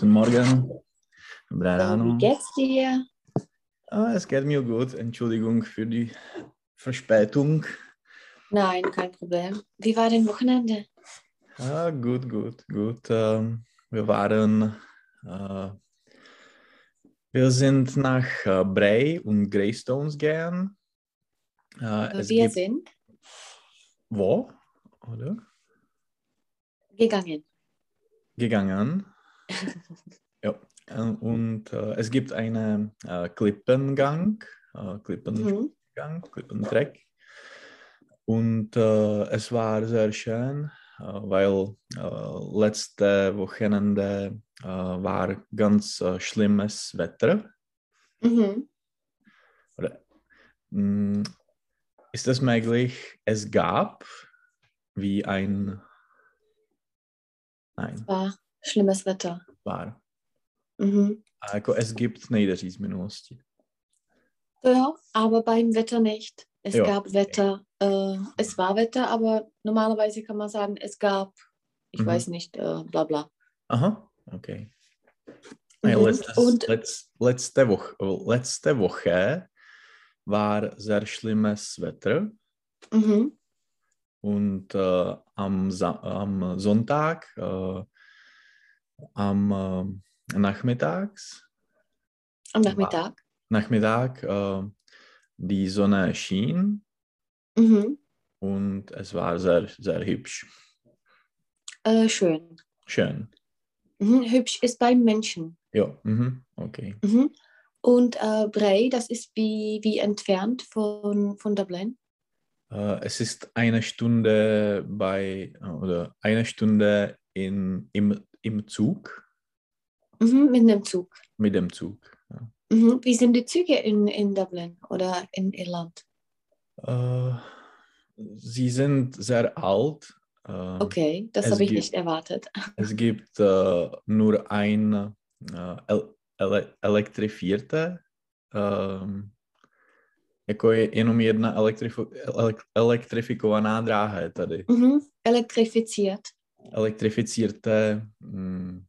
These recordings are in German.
Guten Morgen. Ráno. wie geht's dir? Ah, es geht mir gut. Entschuldigung für die Verspätung. Nein, kein Problem. Wie war dein Wochenende? Ah, gut, gut, gut. Ähm, wir waren, äh, wir sind nach äh, Bray und Greystones gegangen. Äh, Wir gibt, sind wo? Oder? gegangen. Gegangen. Ja. äh, Und äh, es gibt einen äh, Klippengang, äh, Klippen, Mhm. Gang, Klippentrek. Und äh, es war sehr schön, äh, weil äh, letzte Wochenende war ganz schlimmes Wetter. Mhm. Oder, mh, ist es möglich, es gab wie ein... Nein, War schlimmes Wetter. war. Mhm. Jako es gibt minulosti. Ja, aber beim Wetter nicht. Es Ja. gab Wetter. Äh, es war Wetter, aber normalerweise kann man sagen, es gab, ich Mhm. weiß nicht, äh, bla bla. Aha, okay. Ja, Mhm. letztes, Und letz, letzte, Woche, letzte Woche war sehr schlimmes Wetter mhm. und äh, am, am Sonntag, äh, am äh, Nachmittags, am Nachmittag. Nachmittag äh, die Sonne schien Mhm. und es war sehr, sehr hübsch. Äh, schön. Schön. Mhm. Hübsch ist beim Menschen. Ja, mhm, okay. Mhm. Und äh, Bray, das ist wie, wie entfernt von, von Dublin. Äh, es ist eine Stunde bei, oder eine Stunde in, im, im Zug, Mhm, mit einem Zug. mit dem Zug. Ja. Mhm. Wie sind die Züge in, in Dublin oder in Irland? Äh, sie sind sehr alt. Äh, Okay, das habe ich gibt- nicht erwartet. Es gibt äh, nur ein äh, el ele elektrifierte, ähm, jako je jenom jedna elektrifo elektrifikovaná dráha je tady. Mhm. Elektrifiziert. Elektrifizierte mh,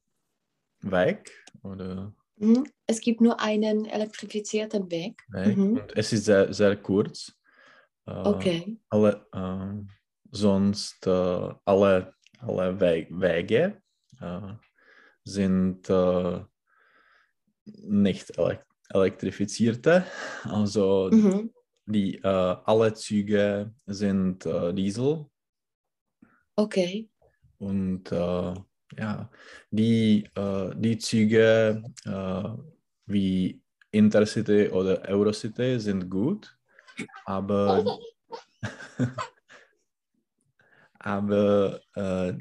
Weg oder Mhm. Es gibt nur einen elektrifizierten Weg. Weg Mhm. und es ist sehr, sehr kurz. Äh, Okay. alle, äh, sonst äh, alle, alle We Wege äh, sind äh, nicht elek elektrifizierte. Also Mhm. die, äh, alle Züge sind Diesel Okay. Und äh, ja, die, äh, die Züge äh, wie Intercity oder Eurocity sind gut, aber aber äh,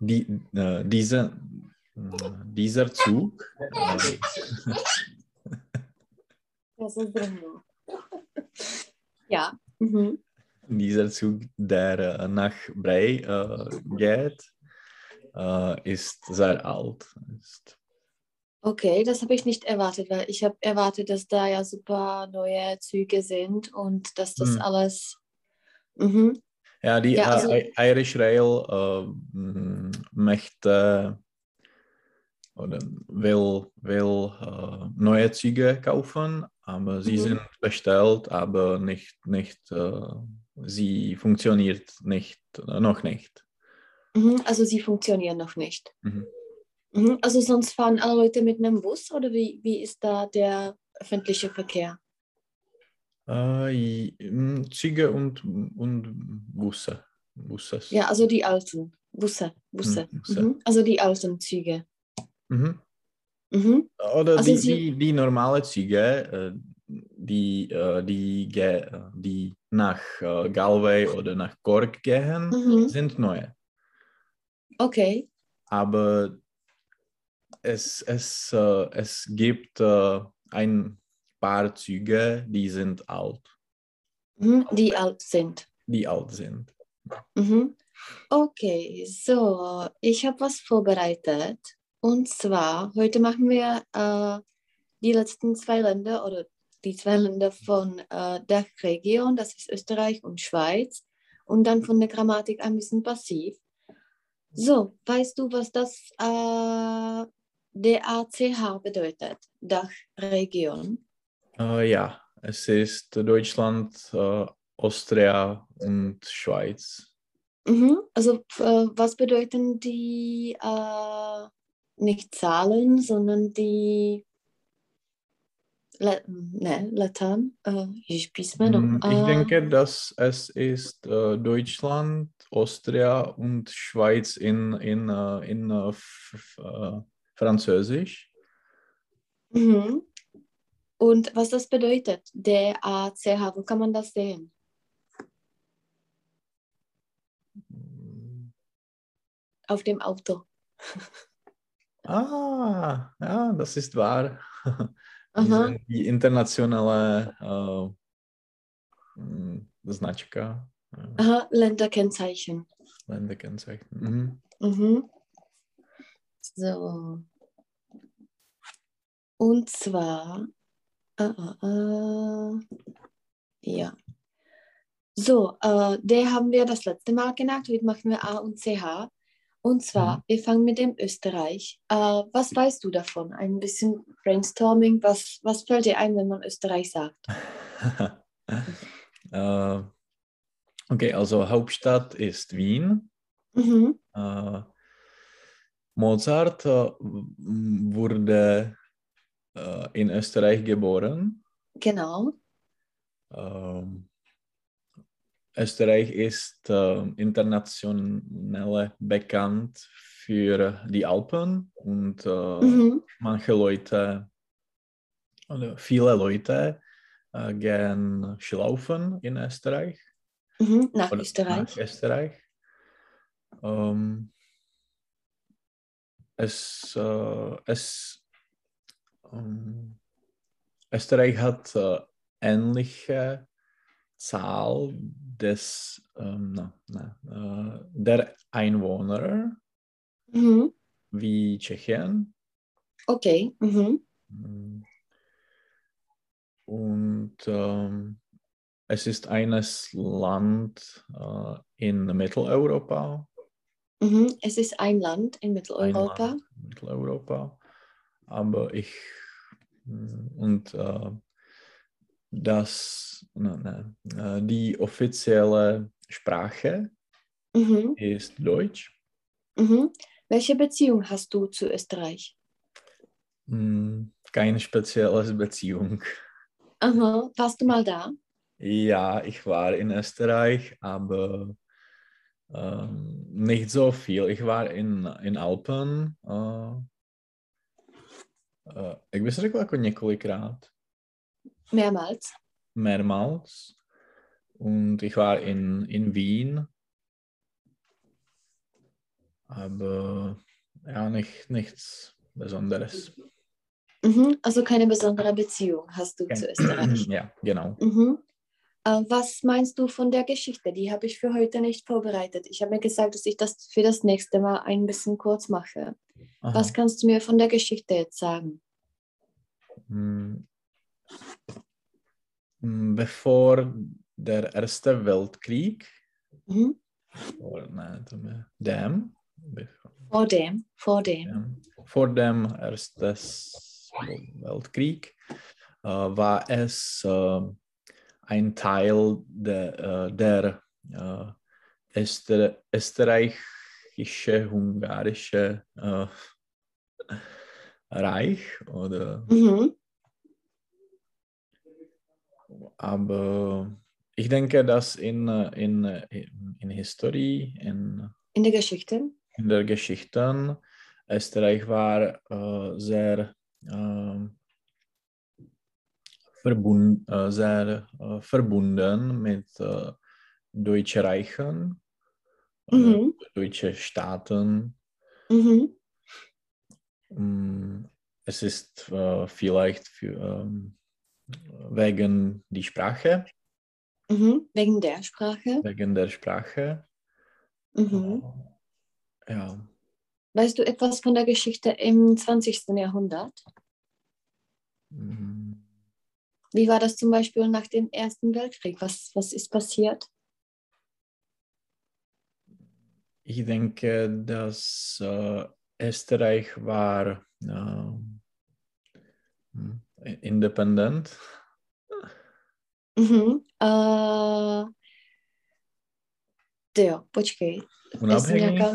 die, äh, diese, äh, dieser Zug, Das ist. Ja. Mhm. dieser Zug, der nach Bray äh, geht, äh, ist sehr alt. Ist, Okay, das habe ich nicht erwartet, weil ich habe erwartet, dass da ja super neue Züge sind und dass das Hm. alles. Mhm. ja, die Ja, also- Irish Rail äh, möchte oder will, will äh, neue Züge kaufen, aber sie Mhm. sind bestellt, aber nicht, nicht äh, sie funktioniert nicht, äh, noch nicht. Mhm. Also sie funktionieren noch nicht. Mhm. Mhm. Also sonst fahren alle Leute mit einem Bus oder wie, wie ist da der öffentliche Verkehr? Äh, Züge und, und Busse. Busses. Ja, also die alten Busse. Busse. Mhm, Busse. Mhm. Also die alten Züge. Mhm. Mhm. Oder Also die, Sie- die, die normale Züge, äh, die, äh, die, äh, die nach Galway oder nach Cork gehen, sind neue. Okay. Aber es, es, äh, es gibt äh, ein paar Züge, die sind alt, Mhm. Die alt sind. die alt sind. Mhm. Okay, so, ich habe was vorbereitet. Und zwar, heute machen wir äh, die letzten zwei Länder oder die zwei Länder von äh, der Region, das ist Österreich und Schweiz. Und dann von der Grammatik ein bisschen passiv. So, weißt du, was das, äh, DACH bedeutet Dachregion. Äh, ja, es ist Deutschland, äh, Austria und Schweiz. Mhm. Also äh, was bedeuten die äh, nicht Zahlen, sondern die La ne, Latam? Äh, ich spiel's mir Mm. Ich Äh, denke, dass es ist äh, Deutschland, Austria und Schweiz in, in, äh, in äh, f- äh, Französisch. mhm. Und was das bedeutet, DACH, wo kann man das sehen? Auf dem Auto. Ah, ja, das ist wahr. Aha. Die internationale äh, mm, Značka, Aha, Länderkennzeichen. Länderkennzeichen. Mhm. Mhm. So. Und zwar, äh, äh, ja. So, äh, der haben wir das letzte Mal gemacht. Heute machen wir A und CH. Und zwar, wir fangen mit dem Österreich. Äh, was weißt du davon? Ein bisschen Brainstorming. Was, was fällt dir ein, wenn man Österreich sagt? äh, okay, also Hauptstadt ist Wien. Mhm. Äh, Mozart äh, wurde äh, in Österreich geboren. Genau. Ähm, Österreich ist äh, international bekannt für die Alpen und äh, Mhm. manche Leute, oder viele Leute äh, gehen Skilaufen in Österreich. Mhm. Nach oder Österreich. Nach Österreich. Ähm, es, äh, es, ähm, Österreich hat äh, ähnliche Zahl des, ähm, na, na, äh, der Einwohner Mhm. wie Tschechien. Okay. Mhm. Mm. Und ähm, es ist eines Land äh, in Mitteleuropa. Mhm. Es ist ein Land in Mitteleuropa. Land in Mitteleuropa. Aber ich mm, und äh, das, na, na, äh, die offizielle Sprache Mhm. ist Deutsch. Mhm. Welche Beziehung hast du zu Österreich? Mm, Keine spezielle Beziehung. Aha. Warst du mal da? Ja, ich war in Österreich, aber ähm, nicht so viel. Ich war in, in Alpen. Äh, äh, jak bys řekl, jako několikrát, Mehrmals. mehrmals. Und ich war in, in Wien. Aber ja, nicht, nichts Besonderes. Mhm. Also keine besondere Beziehung hast du zu Österreich. Ja, genau. Mhm. Äh, was meinst du von der Geschichte? Die habe ich für heute nicht vorbereitet. Ich habe mir gesagt, dass ich das für das nächste Mal ein bisschen kurz mache. Aha. Was kannst du mir von der Geschichte jetzt sagen? Mm. Bevor der Erste Weltkrieg, Mhm. oder nein, dem, Vor dem, vor dem. vor dem Ersten Weltkrieg äh, war es äh, ein Teil der, äh, der äh, Öster österreichische-ungarische äh, Reich oder Mhm. Aber ich denke, dass in, äh, in, äh, in, in History, in, In der Geschichte. in der Geschichte, Österreich war äh, sehr, ähm, verbund, äh, sehr äh, verbunden mit äh, Deutschen Reichen, oder Mhm. deutsche Staaten. Mhm. Mm, Es ist äh, vielleicht für, ähm, wegen die Sprache, Mhm. Wegen der Sprache. wegen der Sprache. Mhm. Ja, Weißt du etwas von der Geschichte im 20. Jahrhundert? mm, Wie war das zum Beispiel nach dem Ersten Weltkrieg? Was, was ist passiert? ich denke, dass äh, Österreich war ähm, hm, independent. Mhm. Uh, jo, počkej. Unabhängig. Nějaká,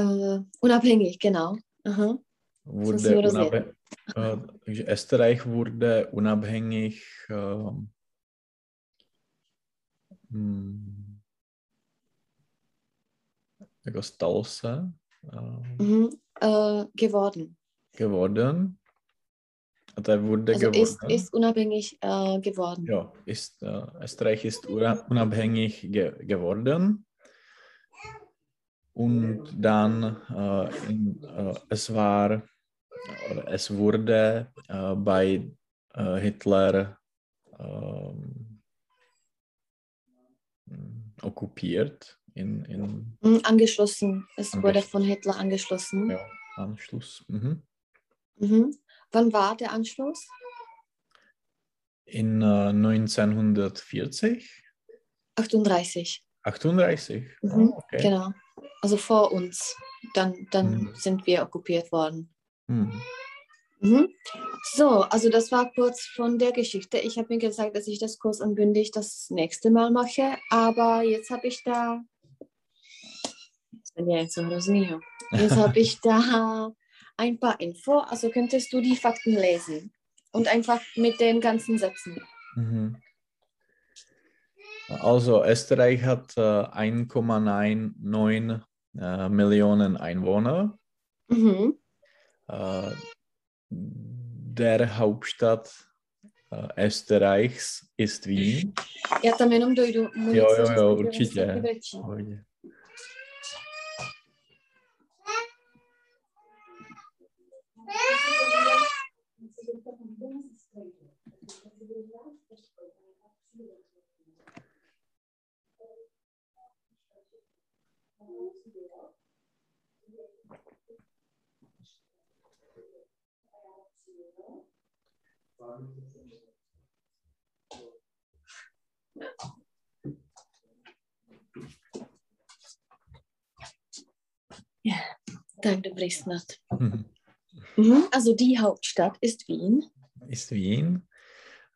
uh, unabhängig, genau. Aha. Wurde unabhängig, äh, takže Österreich wurde unabhängig ähm, hm, jako stal se äh, Mhm. Uh, geworden. geworden. Der wurde Also geworden. ist, ist unabhängig uh, geworden. Ja, ist, äh, Österreich ist unabhängig ge geworden. Und dann, äh, in, äh, es war, es wurde äh, bei äh, Hitler ähm, okkupiert, in, in Mhm, angeschlossen. Es wurde von Hitler angeschlossen. ja, Anschluss. Mhm. Mhm. Wann war der Anschluss? In äh, 1940, 38. 38. Mhm, Ah, okay. Genau. Also vor uns. Dann, dann Mhm. sind wir okkupiert worden. Mhm. Mhm. So, also das war kurz von der Geschichte. Ich habe mir gesagt, dass ich das kurz und bündig das nächste Mal mache, aber jetzt habe ich da. Jetzt bin ich jetzt so hrozný, Jetzt habe ich da ein paar Info. Also könntest du die Fakten lesen und einfach mit den ganzen Sätzen. Mhm. Also Österreich hat äh, 1,99 äh, Millionen Einwohner. Mhm. Äh, der Hauptstadt äh, Österreichs ist Wien. Já tam jenom dojdu. Jo, jo, jo, určitě. Так, добрий снат. Mm -hmm. Mhm. Also die Hauptstadt ist Wien. Ist Wien.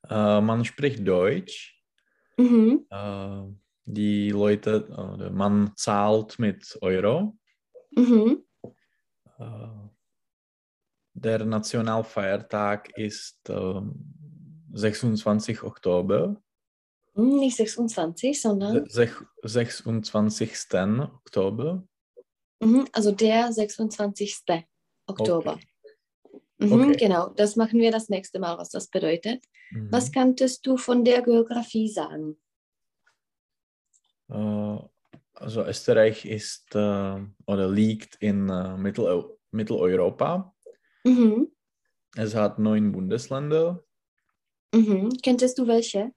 Äh, man spricht Deutsch. Mhm. Äh, die Leute, oder man zahlt mit Euro. Mhm. Äh, der Nationalfeiertag ist ähm, 26. Oktober. Hm, Nicht 26, sondern Sech- 26. Oktober. mhm. also der 26. Oktober. Okay. Mhm, Okay. Genau, das machen wir das nächste Mal, was das bedeutet. Mhm. Was kanntest du von der Geografie sagen? Äh, also Österreich ist äh, oder liegt in äh, Mittel Mitteleuropa. Mhm. Es hat neun Bundesländer. Mhm. Kenntest du welche?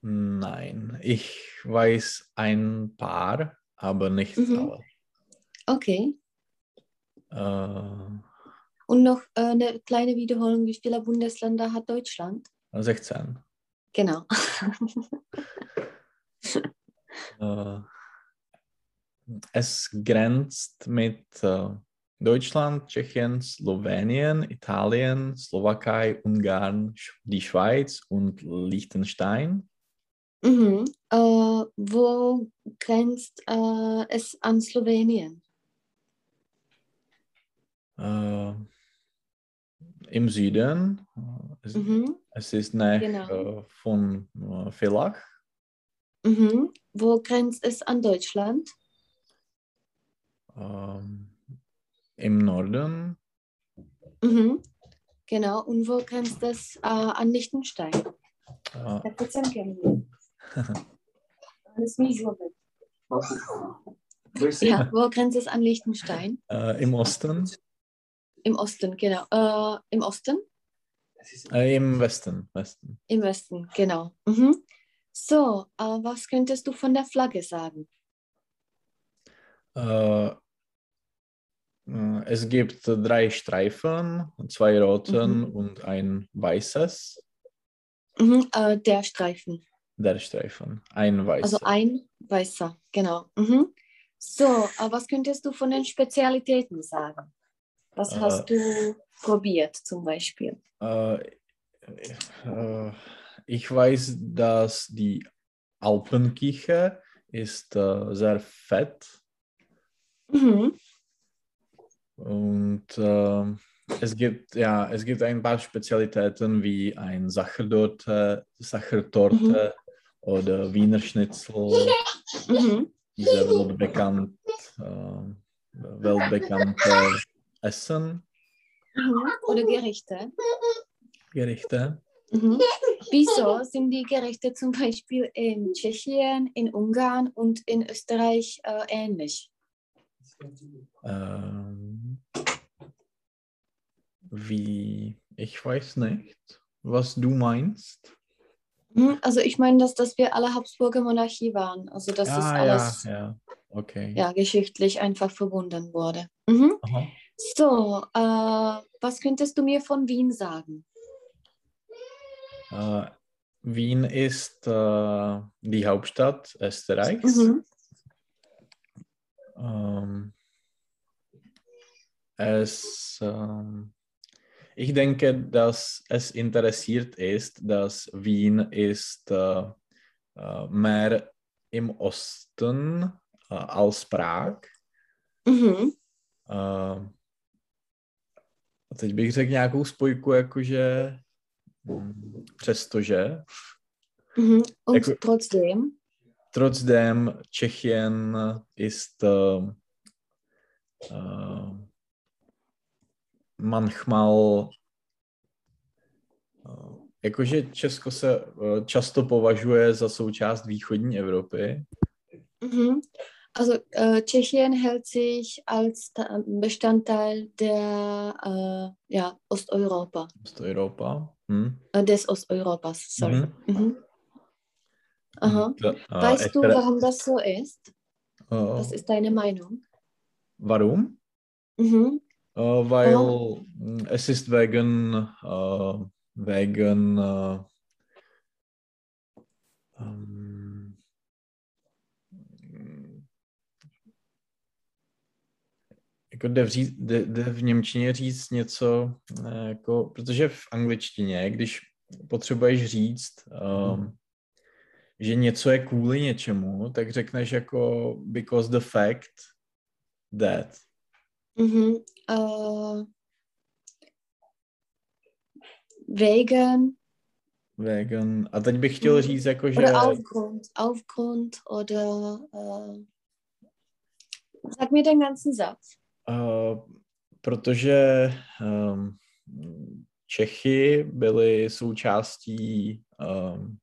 Nein, ich weiß ein paar, aber nicht Mhm. alle. Okay. Äh, Und noch äh, eine kleine Wiederholung, wie viele Bundesländer hat Deutschland? 16. Genau. Äh, es grenzt mit äh, Deutschland, Tschechien, Slowenien, Italien, Slowakei, Ungarn, die Schweiz und Liechtenstein. Mhm. Äh, wo grenzt äh, es an Slowenien? Äh, Im Süden. Es, Mhm. es ist nach Genau. äh, von äh, Villach. Mhm. Wo grenzt es an Deutschland? ähm, Im Norden. Mhm. Genau. Und wo grenzt es äh, an Liechtenstein? Zlobit. Ja, wo grenzt es an Liechtenstein? äh, Im Osten. Im Osten, genau. Äh, Im Osten? Äh, Im Westen. Westen. Im Westen, genau. Mhm. So, äh, was könntest du von der Flagge sagen? Äh, äh, es gibt drei Streifen, zwei roten Mhm. und ein weißes. Mhm, äh, der Streifen. Der Streifen, ein weißer. Also ein weißer, genau. Mhm. So, äh, was könntest du von den Spezialitäten sagen? Was Äh. hast du probiert zum Beispiel? Äh, äh, ich weiß, dass die Alpenkiche ist äh, sehr fett Mhm. und äh, es gibt ja es gibt ein paar Spezialitäten wie ein Sachertorte, Sachertorte oder Wiener Schnitzel, Mhm. diese weltbekannt, äh, weltbekannte Essen, Mhm. Oder Gerichte. Gerichte. Mhm. Wieso sind die Gerichte zum Beispiel in Tschechien, in Ungarn und in Österreich äh, ähnlich? Ähm, wie, ich weiß nicht, was du meinst. Mhm. Also ich meine, dass, dass wir alle Habsburger Monarchie waren. Also dass das ja, alles ja, ja, okay. ja, geschichtlich einfach verbunden wurde. Mhm. Aha. So, äh, was könntest du mir von Wien sagen? Äh, Wien ist äh, die Hauptstadt Österreichs. Mhm. Ähm, es, ähm, ich denke, dass es interessiert ist, dass Wien ist äh, äh, mehr im Osten äh, als Prag. Mhm. A teď bych řekl nějakou spojku, jakože mm, přestože, Mhm. Und Jako- trotzdem. trotzdem Tschechien ist uh, uh, manchmal uh, jakože Česko se často považuje za součást východní Evropy. Mhm. Also äh, Tschechien hält sich als Ta- Bestandteil der äh, ja, Osteuropa, Osteuropa. Hm? äh, des Osteuropas. Sorry. Mhm. Mhm. Aha. Und, uh, Weißt du, warum das so ist? uh, Was ist deine Meinung? warum? Mhm. Äh, weil mh, es ist wegen, äh, wegen jako jde v, ří, jde, jde v Němčině říct něco, eh, jako, protože v angličtině, když potřebuješ říct, um, že něco je kvůli něčemu, tak řekneš jako because the fact that. Mhm. Äh, wegen Vegan. A teď bych chtěl Mhm. říct, jako, že oder aufgrund, aufgrund oder äh, sag mir den ganzen Satz. Uh, protože um, Čechy byly součástí um,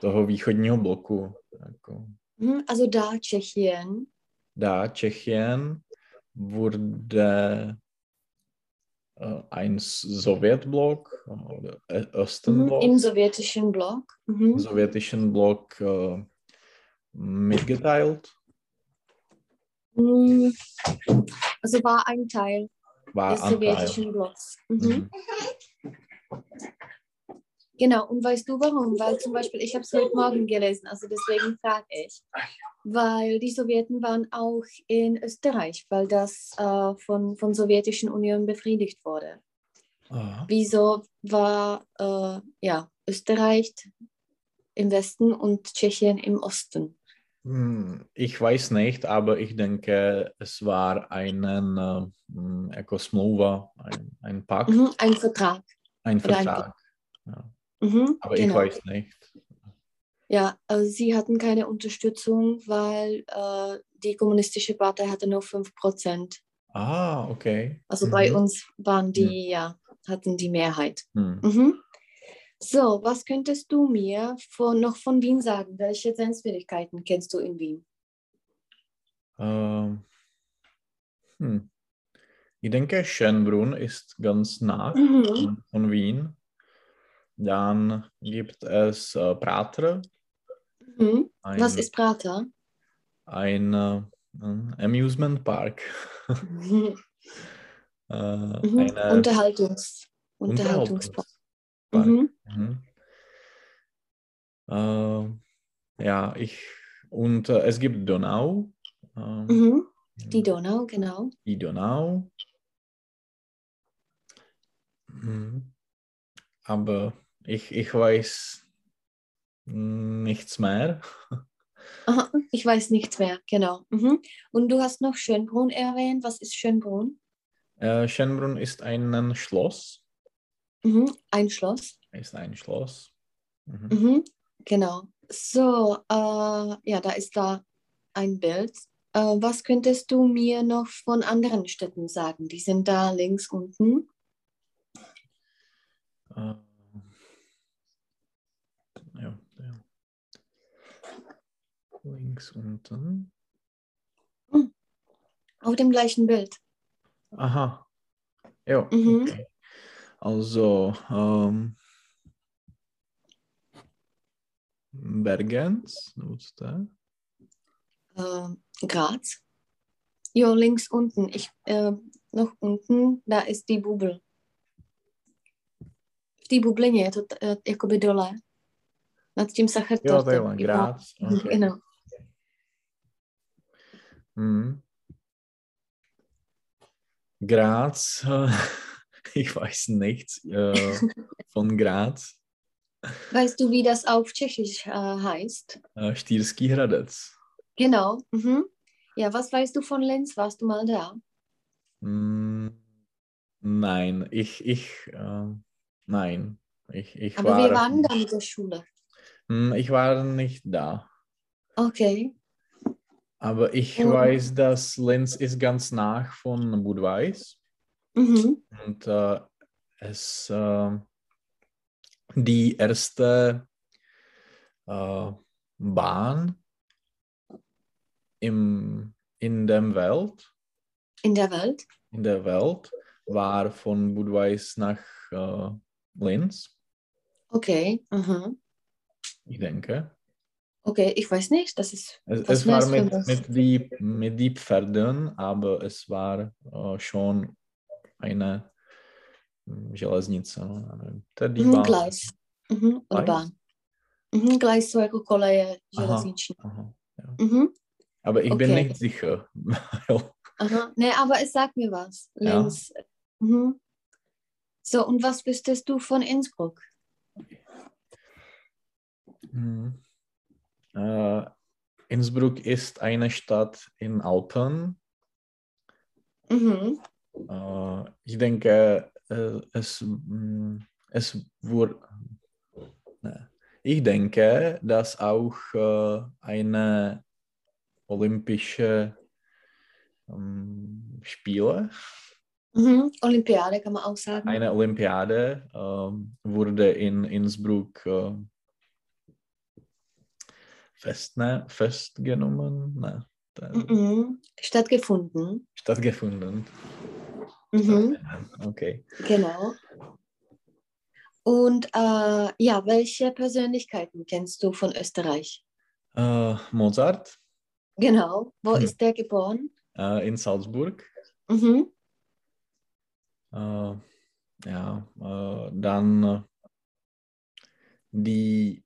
toho východního bloku. Jako, Mhm. Also da Tschechien da Tschechien wurde uh, ein Sowjetblock oder äh, mhm. Ostenblock, im sowjetischen Block. Mhm. sowjetischen Block uh, mitgeteilt. Mhm. Also war ein Teil War des sowjetischen Blocks. Mhm. Mhm. Genau, und weißt du warum? Weil zum Beispiel, ich habe es heute Morgen gelesen, also deswegen frage ich. Weil die Sowjeten waren auch in Österreich, weil das äh, von, von sowjetischen Union befriedigt wurde. Aha. Wieso war äh, ja, Österreich im Westen und Tschechien im Osten? Hm, Ich weiß nicht, aber ich denke, es war einen äh, smlouva, ein, ein Pakt, Mhm, ein Vertrag. ein oder ein Vertrag. Ja. Mhm, Aber ich genau. weiß nicht. Ja, also sie hatten keine Unterstützung, weil äh, die kommunistische Partei hatte nur 5%. Ah, okay. Also bei Mhm. uns waren die, ja, hatten die Mehrheit. Hm. Mhm. So, was könntest du mir von, noch von Wien sagen? Welche Sehenswürdigkeiten kennst du in Wien? Ähm, hm. Ich denke, Schönbrunn ist ganz nah Mhm. von, Wien. Dann gibt es äh, Prater, Mhm. ein, Was ist Prater? ein äh, Amusement Park. Mhm. äh, Mhm. Unterhaltungs Unterhaltungspark. Unterhaltungspark. Mhm. Äh, ja, ich und äh, es gibt Donau. Äh, Mhm. Die Donau, genau. Die Donau. Mhm. Aber ich, ich weiß nichts mehr. Aha, ich weiß nichts mehr, genau. Mhm. Und du hast noch Schönbrunn erwähnt. Was ist Schönbrunn? Äh, Schönbrunn ist ein Schloss. Mhm. Ein Schloss. Ist ein Schloss. Mhm. Mhm. Genau. So, äh, ja, da ist da ein Bild. Äh, was könntest du mir noch von anderen Städten sagen? Die sind da links unten. Äh, ja, ja. Links unten. Auf dem gleichen Bild. Aha. Ja, Mhm. okay. Also, ähm, Bergens, wat da? Äh, Graz. Jo, links unten. Ich, äh, noch unten, da ist die Bubel. V té bublině je to t- eh, jakoby dole. Nad tím Jo, Sachertortem. takhle, Graz. Okay. Genau. Mhm. Graz, äh, ich weiß nichts äh, von Graz. Weißt du, wie das auf Tschechisch äh, heißt? Äh, Stierský Hradec. Genau. Mhm. Ja, was weißt du von Linz? Warst du mal da? Mm, nein, ich, ich, äh, nein, ich, ich Aber war, wir waren da mit der Schule. Hm, ich war nicht da. Okay. Aber ich Und- weiß, dass Linz ist ganz nach von Budweis Mhm. und äh, es äh, die erste äh, Bahn im, in der Welt, In der Welt? in der Welt war von Budweis nach äh, Linz, Okay. Mhm. ich denke. Okay, ich weiß nicht. Das ist Es, es war mit, mit, die, mit die Pferden, aber es war äh, schon eine hm, Železnice. no, nevím. Mhm, Bahn. Gleis. Mhm. Gleis? Bahn. Mhm, Gleis so jako koleje Aha. železniční. Aha, ja. Mhm. Aber ich bin Okay. nicht sicher. Aha. Nee, aber es sagt mir was. Ja. Linz. Mhm. So, und was wüsstest du von Innsbruck? Hm. Äh, Innsbruck ist eine Stadt in Alpen. Mhm. Äh, ich denke, äh, es, hm, es wurde. Ne. Ich denke, dass auch äh, eine olympische ähm, Spiele, Mhm. Olympiade kann man auch sagen. eine Olympiade ähm, wurde in Innsbruck äh, festne, festgenommen, ne, da- Mhm. Stattgefunden. stattgefunden. Mhm. Okay. Genau. Und äh, ja, welche Persönlichkeiten kennst du von Österreich? Äh, Mozart Genau. Wo Hm. ist der geboren? äh, in Salzburg. Mhm. Äh, ja, äh, dann äh, die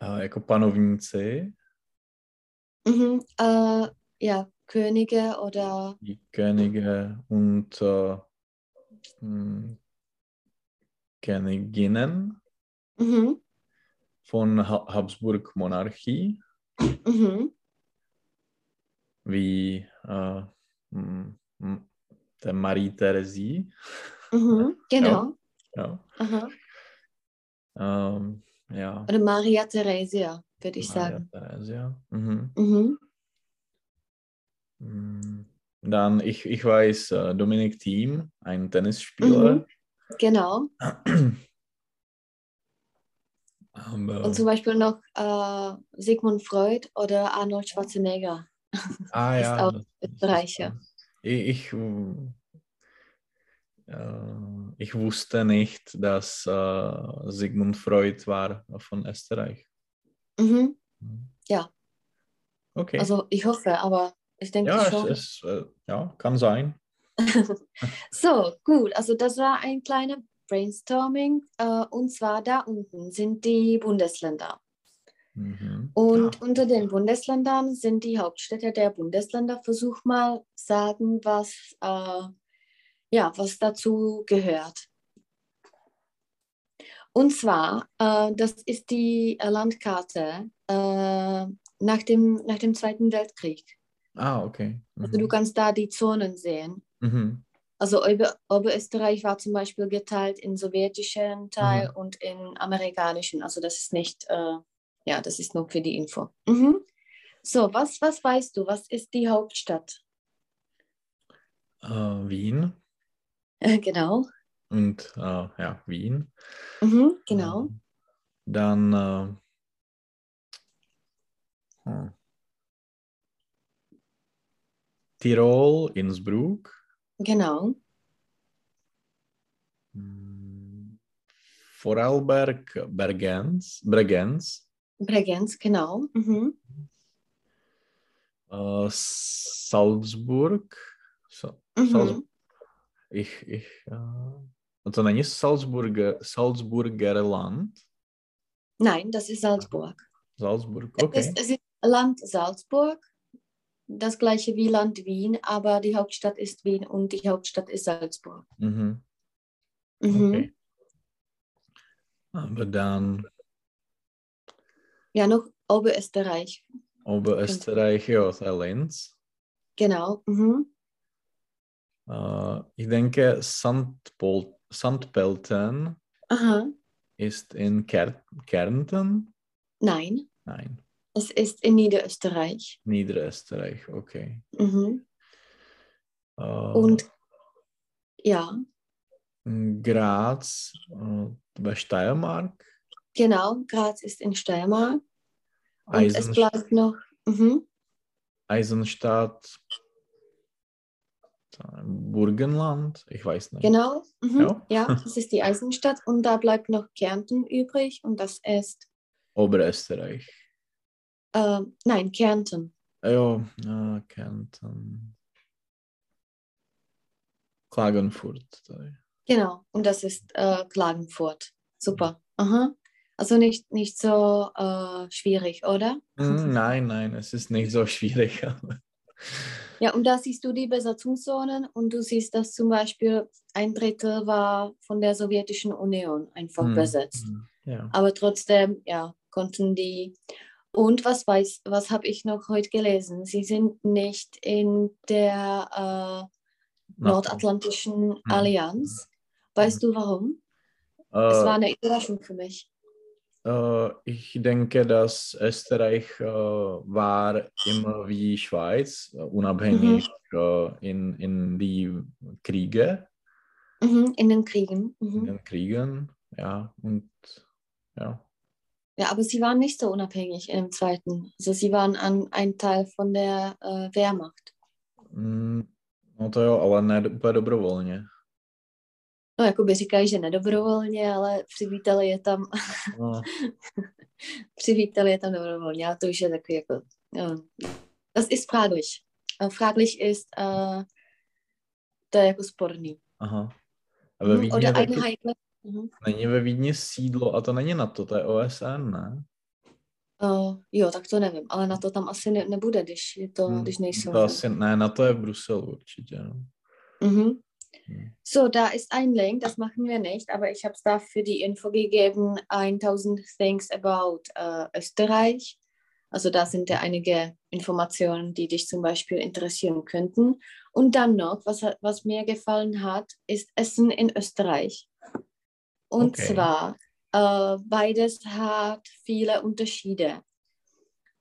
äh, jako panovníci, Mhm. Ja, Könige oder die Könige und äh, mh, Königinnen mhm. von ha Habsburg-Monarchie, Mhm. wie äh, mh, mh, der Marie Theresie. Mhm. Genau. Ja. Aha. Ähm, ja. Oder Maria Theresia, würde ich Maria sagen. Theresia. Mhm. Mhm. Mm, Dann, ich, ich weiß, äh, Dominik Thiem, ein Tennisspieler. Mhm. Genau. Aber, Und zum Beispiel noch äh, Sigmund Freud oder Arnold Schwarzenegger. ah, ist ja, auch Österreicher. Ich, ich, äh, ich wusste nicht, dass äh, Sigmund Freud war von Österreich. Mhm. Ja. Okay. Also ich hoffe, aber ich denke ja, schon. es, es äh, ja, kann sein. So, gut. Also das war ein kleiner Brainstorming. Äh, und zwar da unten sind die Bundesländer. Mhm. Und Ah, unter den Bundesländern sind die Hauptstädte der Bundesländer. Versuch mal sagen, was, äh, ja, was dazu gehört. Und zwar, äh, das ist die Landkarte äh, nach, dem, nach dem Zweiten Weltkrieg. Ah, okay. Also du Mhm. kannst da die Zonen sehen. Mhm. Also Ober Oberösterreich war zum Beispiel geteilt in sowjetischen Teil Mhm. und in amerikanischen. Also das ist nicht, äh, ja, das ist nur für die Info. Mhm. So, was, was weißt du? Was ist die Hauptstadt? Äh, Wien genau. und äh, ja, Wien. Mhm, genau. Ähm, Dann äh, hm. Tirol, Innsbruck. Genau. Hm. Vorarlberg, Bergens, Bregenz. Bregenz, genau. Mhm. Äh, Salzburg. Sa Mhm. Salz ich, ich, äh, to není Salzburger, Salzburger Land. Nein, das ist Salzburg. Salzburg, Es, okay. ist, es ist Land Salzburg, das gleiche wie Land Wien, aber die Hauptstadt ist Wien und die Hauptstadt ist Salzburg. Mhm. Mhm. okay. Aber dann Ja, noch Oberösterreich. Oberösterreich, ja, der Linz. Genau. Mhm. Äh, ich denke, Sandpol Sandpelten Aha. ist in Ker Kärnten. Nein, Nein, es ist in Niederösterreich. Niederösterreich, okay. Mhm. Äh, Und ja, Graz, äh, bei Steiermark. genau, Graz ist in Steiermark. Und es bleibt noch. Mhm. Eisenstadt, äh, Burgenland, ich weiß nicht. Genau. Mhm. Ja. Ja. das ist die Eisenstadt. Und da bleibt noch Kärnten übrig. Und das ist, Oberösterreich. Äh, nein, Kärnten. Ja, ja Kärnten. Klagenfurt. Genau. Und das ist äh, Klagenfurt. Super. Aha. Also nicht, nicht so äh, schwierig, oder? Hm, nein, nein, es ist nicht so schwierig. Ja, und da siehst du die Besatzungszonen und du siehst, dass zum Beispiel ein Drittel war von der Sowjetischen Union einfach Hm, besetzt. hm, Ja. Aber trotzdem, ja, konnten die. Und was weiß, was habe ich noch heute gelesen? Sie sind nicht in der äh, Nordatlantischen Allianz. Weißt du warum? Es war Äh, eine Überraschung für mich. äh, ich denke, dass Österreich äh, war immer wie Schweiz, äh, unabhängig äh, in, in die Kriege, Mhm, in den Kriegen. in Mhm. den Kriegen. Ja, und ja. Ja, aber sie waren nicht so unabhängig im Zweiten. Also sie waren an, ein Teil von der äh, Wehrmacht. Mm, No to jo, ale ne úplně dobrovolně. No, jako by říkají, že nedobrovolně, ale přivítali je tam, No, přivítali je tam dobrovolně, ale to už je takový jako, ja. Das ist fraglich. Fraglich ist, äh, to je jako sporný. aha. A ve Mhm, Vídni Oder taky mhm. není ve Vídni sídlo a to není NATO, to je OSN, ne? Uh, jo, tak to nevím, ale na to tam asi ne, nebude, když, je to, Hm, když nejsou. To asi, ne, NATO je v Bruselu určitě. No. Mhm. Hm. So, da ist ein Link, das machen wir nicht, aber ich habe es da für die Info gegeben, 1000 Things about äh, Österreich. Also da sind ja einige Informationen, die dich zum Beispiel interessieren könnten. Und dann noch, was, was mir gefallen hat, ist Essen in Österreich. Und Okay. zwar, äh, beides hat viele Unterschiede.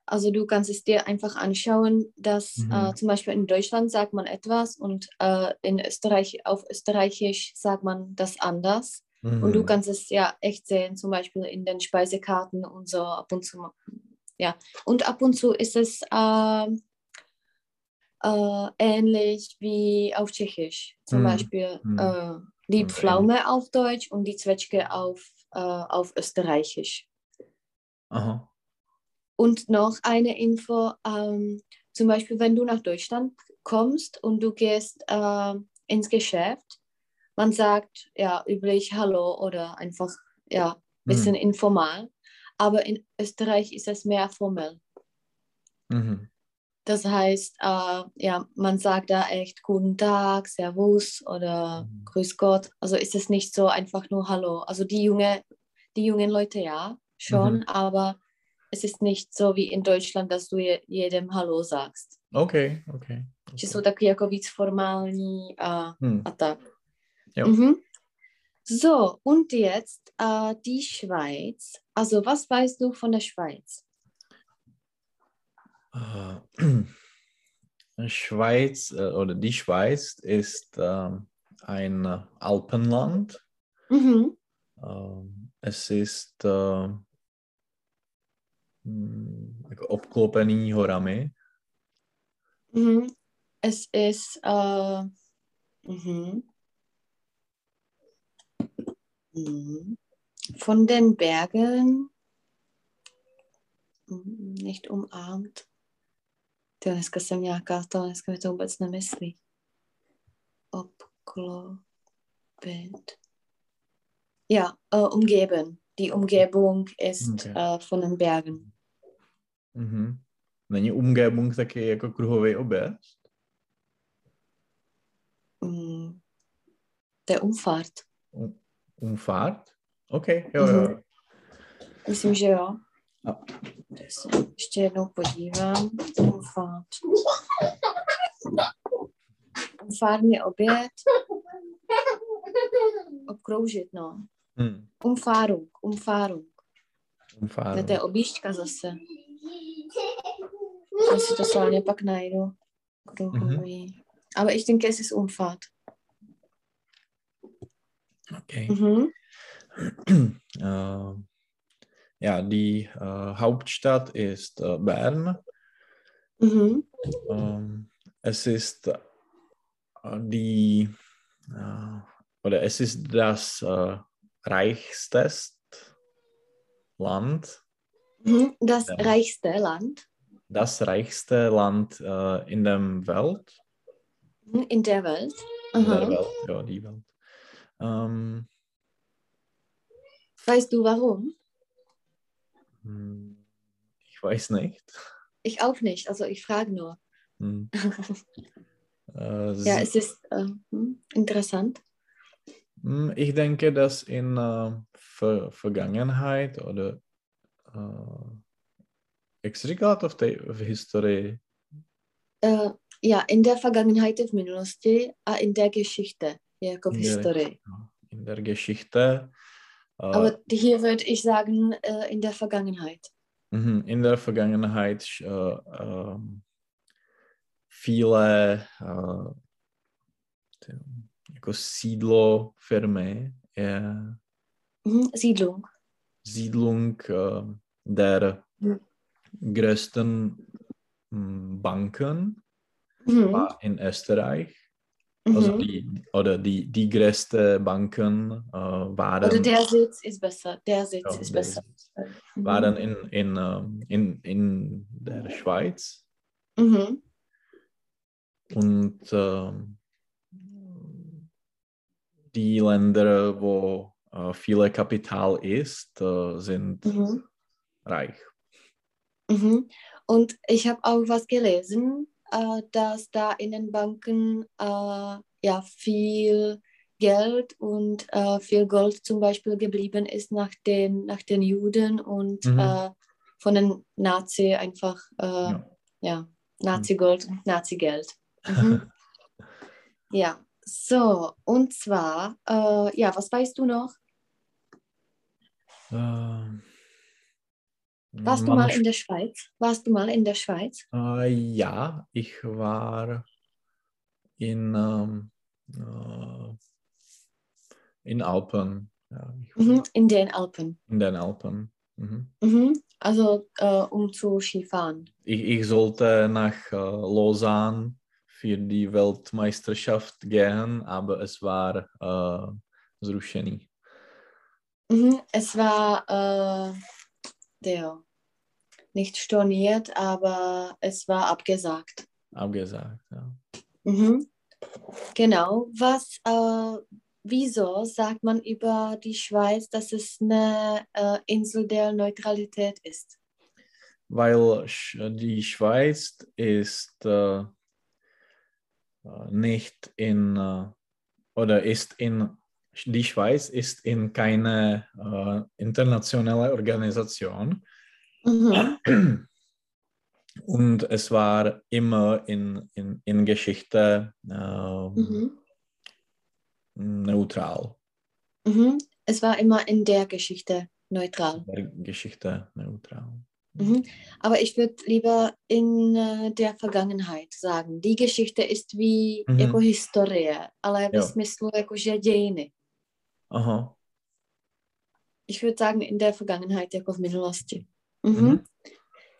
Also du kannst es dir einfach anschauen, dass Mhm. äh, zum Beispiel in Deutschland sagt man etwas und äh, in Österreich auf Österreichisch sagt man das anders. Und du Mhm. kannst es ja echt sehen, zum Beispiel in den Speisekarten und so ab und zu. Ja, und ab und zu ist es ähm, äh, ähnlich wie auf Tschechisch. Zum Mhm. Beispiel Mhm. äh, die Und Pflaume auf Deutsch und die Zwetschge auf, äh, auf Österreichisch. Aha. Und noch eine Info, ähm, zum Beispiel, wenn du nach Deutschland kommst und du gehst äh, ins Geschäft, man sagt ja üblich Hallo oder einfach ja ein bisschen informal. aber in Österreich ist es mehr formell. Mhm. Das heißt, äh, ja, man sagt da echt Guten Tag, Servus oder Mhm. Grüß Gott. Also ist es nicht so einfach nur Hallo. Also die, junge, die jungen Leute ja schon, Mhm. aber es ist nicht so wie in Deutschland, dass du je, jedem Hallo sagst. OK, OK. Že jsou taky jako víc formální a, Hm. a tak. Jo. Mhm. So, und jetzt äh, die Schweiz. Also was weißt du von der Schweiz? Äh, Schweiz äh, oder die Schweiz ist ähm, ein äh, Alpenland. Mhm. Ähm, es ist äh, hm, obklopený horami. Mhm. Es ist äh, mhm. Mhm. von den Bergen mhm, nicht umarmt. To dneska jsem nějaká, to dneska mi to vůbec nemyslí. Obklopit. Ja, äh, umgeben. Die Umgebung ist Okay. äh, von den Bergen. Mhm. Není Umgebung taky jako kruhový objezd? Mm, Der Umfahrt. Um, umfahrt? OK, jo, jo. Mhm. Myslím, že jo. A. Se ještě jednou podívám. Umfahrt. Umfahrt je oběd. Obkroužit, no. Hm. Umfahrung, Umfahrung. Umfahrung. Ne, to je objížďka zase. Já si to solně pak najdu. Kruhový. Aber ich denke, es ist Umfahrt. Okay. Mhm. Äh, ja, die äh, Hauptstadt ist äh, Bern. Mhm. Ähm, es ist äh, die äh, oder es ist das äh, reichstes Land, Mhm. Das Ja. reichste Land das reichste Land äh, in der Welt. mhm, in der Welt. In der. Welt, ja, die Welt. Ähm, Weißt du warum? Hm, ich weiß nicht. Ich auch nicht. Also ich frage nur. Hm. Äh, Ja, es ist äh, hm, interessant. Hm, Ich denke, dass in äh, Ver Vergangenheit oder äh, Extrikat of the of history, Äh, ja, in der Vergangenheit v minulosti a in der Geschichte, jako v In der- Historii. in der Geschichte, Aber hier würde ich sagen, äh, in der Vergangenheit. mhm, in der Vergangenheit äh, ähm, viele äh, jako sídlo firmy je Mhm. Siedlung. Siedlung äh, der Mhm. größten mm, Banken Mhm. in Österreich. Also Mhm. die, oder die, die größte Banken äh, waren, Oder der Sitz ist besser. Der Sitz ja, ist der besser. Mhm. waren in, in, ähm, in, in der Schweiz. Mhm. Und ähm, die Länder, wo äh, viel Kapital ist, äh, sind Mhm. reich. Mhm. Und ich habe auch was gelesen, äh, dass da in den Banken äh, ja viel Geld und äh, viel Gold zum Beispiel geblieben ist nach den, nach den Juden und Mhm. äh, von den Nazi einfach, äh, Ja. ja, Nazi-Gold und Nazi-Geld. Mhm. ja, so, und zwar, äh, ja, was weißt du noch? Äh, Warst du mal in der Schweiz? Warst du mal in der Schweiz? Äh, ja, ich war in, ähm, äh, in Alpen. Ja, Mhm. In den Alpen. in den Alpen. Mhm. Mhm. Also äh, um zu Skifahren. Ich, ich sollte nach äh, Lausanne für die Weltmeisterschaft gehen, aber es war äh, zrušený. Mhm. Es war äh, der nicht storniert, aber es war abgesagt. Abgesagt. Ja. Mhm. Genau. Was, äh, wieso sagt man über die Schweiz, dass es eine äh, Insel der Neutralität ist? Weil die Schweiz ist äh, äh, nicht in äh, oder ist in die Schweiz ist in keine äh, internationale Organisation Mhm. und es war immer in, in, in Geschichte äh, Mhm. neutral. Mhm. Es war immer in der Geschichte neutral. Der Geschichte neutral. Mhm. Aber ich würde lieber in äh, der Vergangenheit sagen. Die Geschichte ist wie Mhm. jako historie, ale ve Jo. smyslu jakože dějiny. Aha. Ich würde sagen in der Vergangenheit, jako v minulosti. Mhm. Mhm.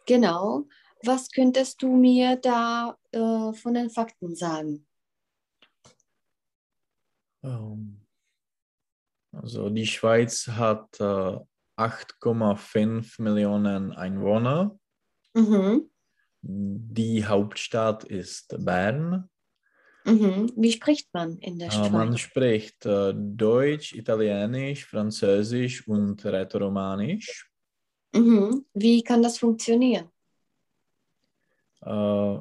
Genau. Was könntest du mir da äh, von den Fakten sagen? Ähm, Also die Schweiz hat äh, 8,5 Millionen Einwohner. Mhm. Die Hauptstadt ist Bern. Mhm. Wie spricht man in der Äh, man Schweiz? spricht äh, Deutsch, Italienisch, Französisch und Rätoromanisch. Mhm. Wie kann das funktionieren? Äh,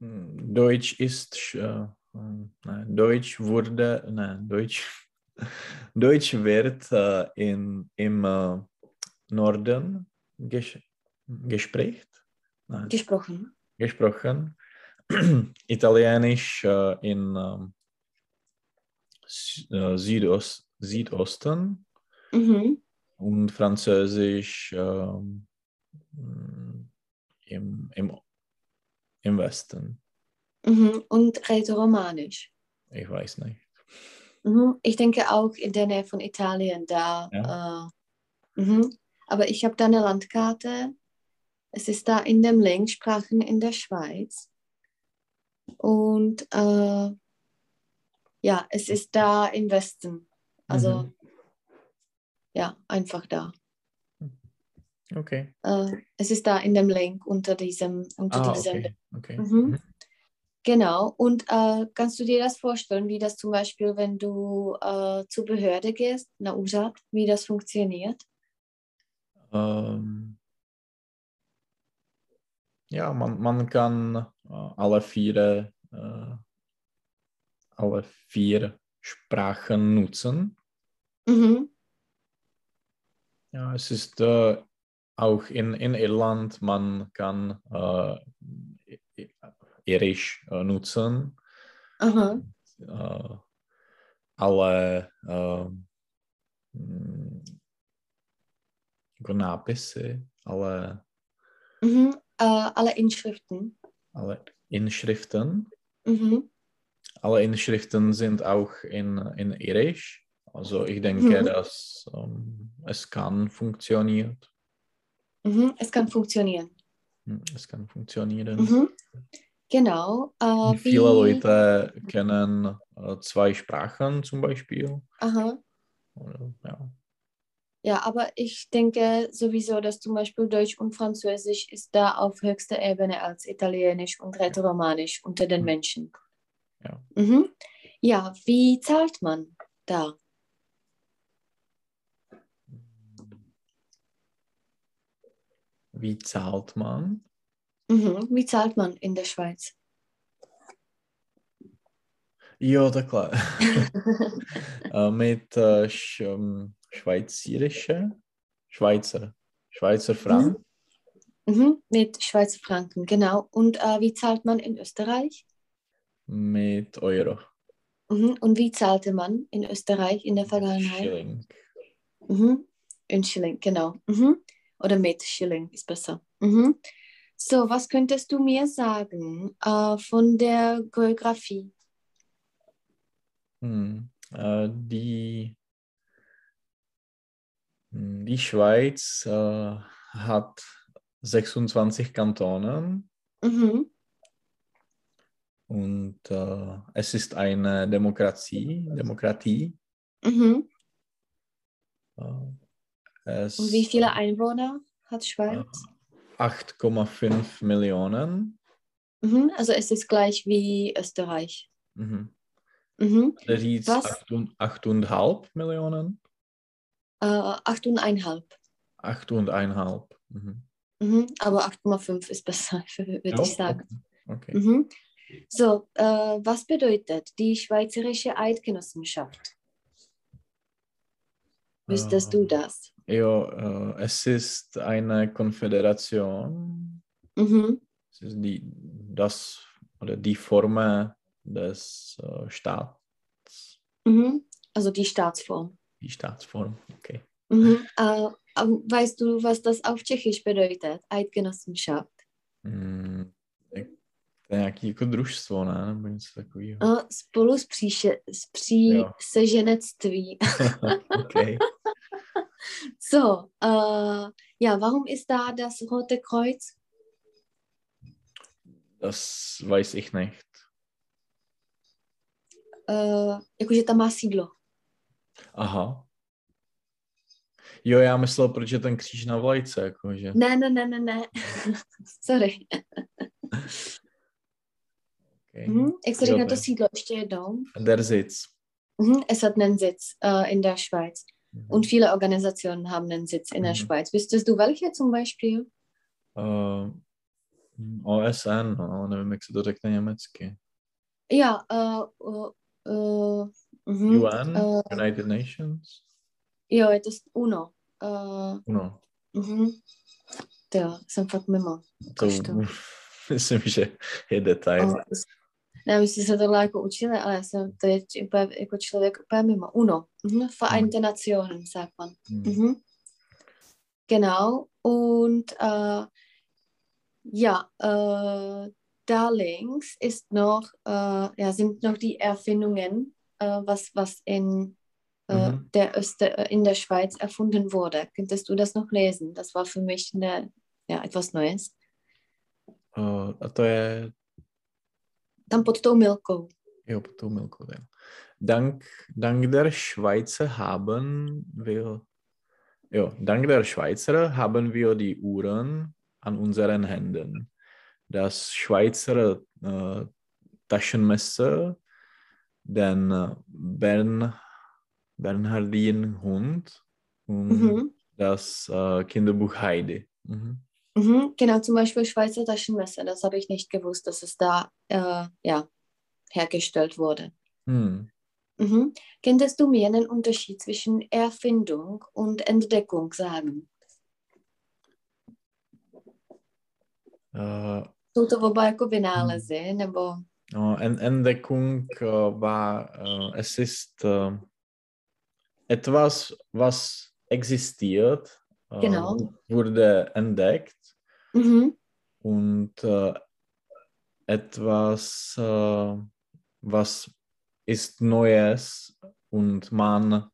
Deutsch ist, äh, nein, Deutsch wurde, nein, Deutsch, Deutsch wird in, im Norden ges gespricht, nein, Gesprochen. gesprochen. Italienisch äh, in ähm, äh, Südost, Südosten Mhm. und Französisch ähm, im, im, im Westen. Mhm. Und Rätoromanisch. Ich weiß nicht. Mhm. Ich denke auch in der Nähe von Italien da. Äh, mhm. Aber ich habe da eine Landkarte. Es ist da in dem Link Sprachen in der Schweiz. Und äh, ja, es ist da im Westen. Also Mhm. ja, einfach da. Okay. Äh, es ist da in dem Link unter diesem, unter Ah, dieser okay. okay. Mhm. Mhm. Genau. Und äh, kannst du dir das vorstellen, wie das zum Beispiel, wenn du äh, zur Behörde gehst, na Úřad, wie das funktioniert? Ähm, ja, man, man kann äh, alle vier, äh, alle vier Sprachen nutzen. Mhm. Ja, es ist äh, auch in, in Irland, man kann äh, Irisch äh, nutzen. Aha. Äh, alle äh, Nápisy, alle, Mhm. Alle Inschriften. Alle Inschriften. Mhm. Alle Inschriften sind auch in, in Irisch. Also ich denke, Mhm. dass ähm, es kann funktionieren. Mhm. Es kann funktionieren. Hm, Es kann funktionieren. Mhm. Genau. Äh, Und wie, Viele Leute kennen äh, zwei Sprachen zum Beispiel. Aha. Oder, ja. Ja, aber ich denke sowieso, dass zum Beispiel Deutsch und Französisch ist da auf höchster Ebene als Italienisch und Rätoromanisch unter den Mhm. Menschen. Ja. Mhm. Ja, wie zahlt man da? Wie zahlt man? Mhm. Wie zahlt man in der Schweiz? Ja, da klar. äh, mit äh, ähm, schweizerische, Schweizer, Schweizer Franken. Mhm. Mit Schweizer Franken, genau. Und äh, wie zahlt man in Österreich? Mit Euro. Mhm. Und wie zahlte man in Österreich in der Vergangenheit? Schilling. Mhm. In Schilling, genau. Mhm. Oder mit Schilling ist besser. Mhm. So, was könntest du mir sagen äh, von der Geografie? Hm. Äh, die, die Schweiz äh, hat 26 Kantonen Mhm. und äh, es ist eine Demokratie. Demokratie. Mhm. Äh, es, Und wie viele Einwohner hat Schweiz? 8,5 Millionen. Mhm. Also es ist gleich wie Österreich. Mhm. Mhm. Was? 8,5 Millionen? Äh, 8,5. 8,5. Mhm. Mhm. Aber 8,5 ist besser, würde Ja, ich sagen. Okay. Mhm. So, äh, was bedeutet die Schweizerische Eidgenossenschaft? Wüsstest du Ähm, das? Ja, äh, es ist eine Konföderation. Mhm. Es ist die, das oder die Form des äh, Staats. Mhm. Also die Staatsform. Die Staatsform, okay. Mhm. Äh, aber weißt du, was das auf Tschechisch bedeutet? Eidgenossenschaft. Mm, tak- to je nějaký jako družstvo, ne? Nebo něco takového. Äh, spolu s příše, s příseženectví. okay. So, äh, ja, warum ist da das Rote Kreuz? Das weiß ich nicht. Äh, jakože tam má sídlo. Aha. Jo, já myslel, proč je ten kříž na vlajce, jakože. Ne, ne, ne, ne, ne. Sorry. Okay. Mhm. Jak se říká to sídlo ještě jednou? Der Sitz. Mhm. Es hat einen Sitz äh, in der Schweiz. Mhm. Und viele Organisationen haben einen Sitz in der Mhm. Schweiz. Wüsstest du welche zum Beispiel? Uh, OSN, no, nevím, jak se to řekne německy. Ja, äh, äh, äh, mhm. UN, äh, United Nations. jo, je to s- UNO. Äh, No, mhm. Jo, jsem fakt mimo. to to. myslím, že je detail. O, s- ne, my jsme se tohle jako učili, ale já jsem č- úplně, jako člověk úplně mimo. UNO. Mhm. Vereinte Nationen, sagt man. Hmm. Mhm. Genau. Und äh, ja, äh, da links ist noch, äh, ja, sind noch die Erfindungen, was, was in, äh, Mhm. der Öster, äh, in der Schweiz erfunden wurde. Könntest du das noch lesen? Das war für mich eine, ja, etwas Neues. Uh, a to je, Tam pod tou milkou. jo, pod tou milkou. tak. Dank, dank der Schweizer haben wir, jo, dank der Schweizer haben wir die Uhren an unseren Händen. Das Schweizer äh, Taschenmesser, den äh, Bern, Bernhardin-Hund und Mhm. das äh, Kinderbuch Heidi. Mhm. Mhm, genau, zum Beispiel Schweizer Taschenmesser. Das habe ich nicht gewusst, dass es da äh, ja, hergestellt wurde. Hm. Mhm. Könntest du mir einen Unterschied zwischen Erfindung und Entdeckung sagen? Äh, Jsou to oba jako vynálezy, nebo... Entdeckung war, es ist äh, etwas, was existiert, äh, Genau. wurde entdeckt Mhm. und etwas, was ist Neues und man